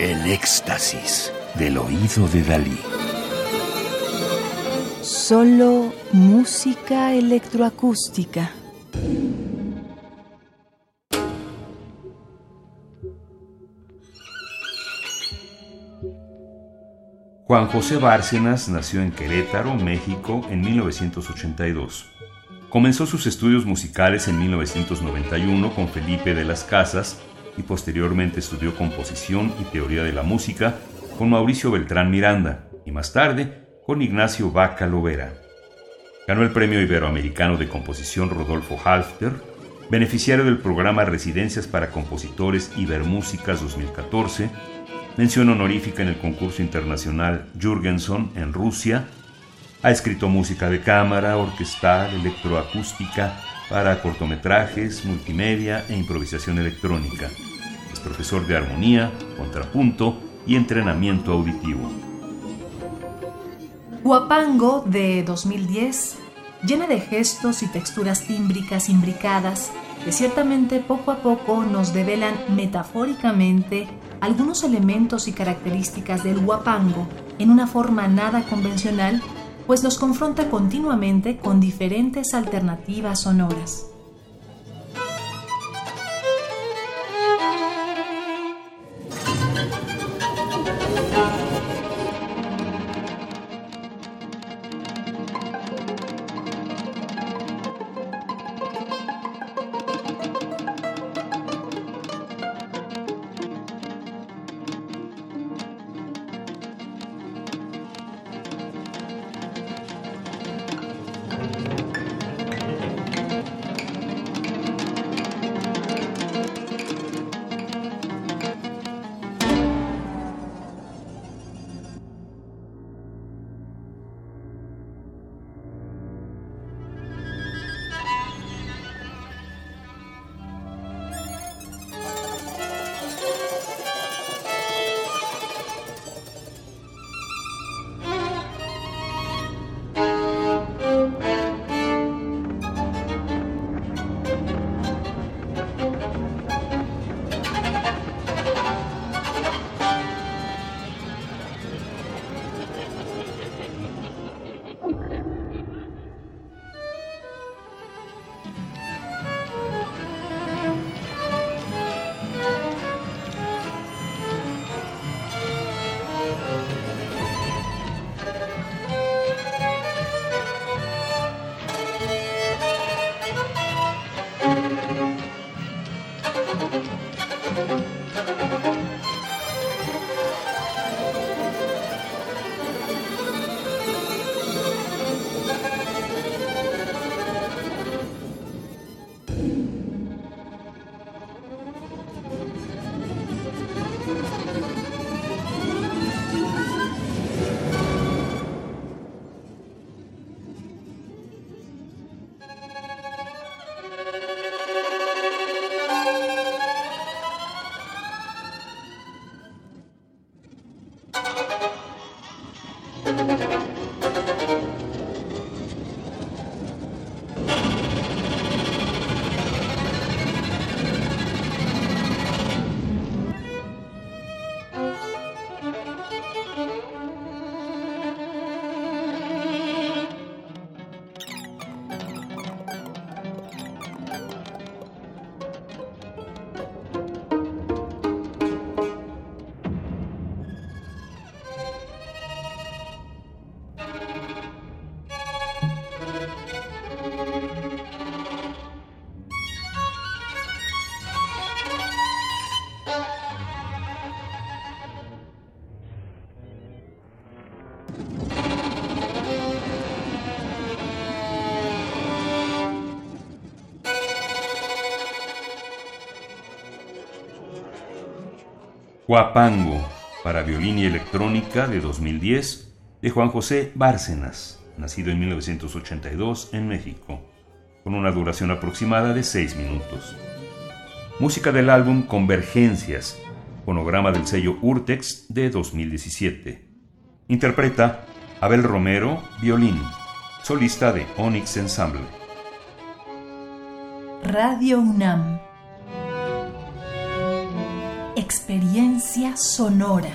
El éxtasis del oído de Dalí. Solo música electroacústica. Juan José Bárcenas nació en Querétaro, México, en 1982. Comenzó sus estudios musicales en 1991 con Felipe de las Casas y posteriormente estudió composición y teoría de la música con Mauricio Beltrán Miranda y más tarde con Ignacio Vaca Lovera. Ganó el Premio Iberoamericano de Composición Rodolfo Halfter, beneficiario del programa Residencias para Compositores Ibermúsicas 2014, mención honorífica en el concurso internacional Jürgenson en Rusia, ha escrito música de cámara, orquestal, electroacústica para cortometrajes, multimedia e improvisación electrónica. Es profesor de armonía, contrapunto y entrenamiento auditivo. Guapango de 2010, llena de gestos y texturas tímbricas imbricadas que ciertamente poco a poco nos develan metafóricamente algunos elementos y características del guapango en una forma nada convencional pues los confronta continuamente con diferentes alternativas sonoras. Música Guapango, para violín y electrónica de 2010, de Juan José Bárcenas, nacido en 1982 en México, con una duración aproximada de 6 minutos. Música del álbum Convergencias, fonograma del sello Urtex de 2017. Interpreta Abel Romero, violín, solista de Onyx Ensemble. Radio UNAM. sonora.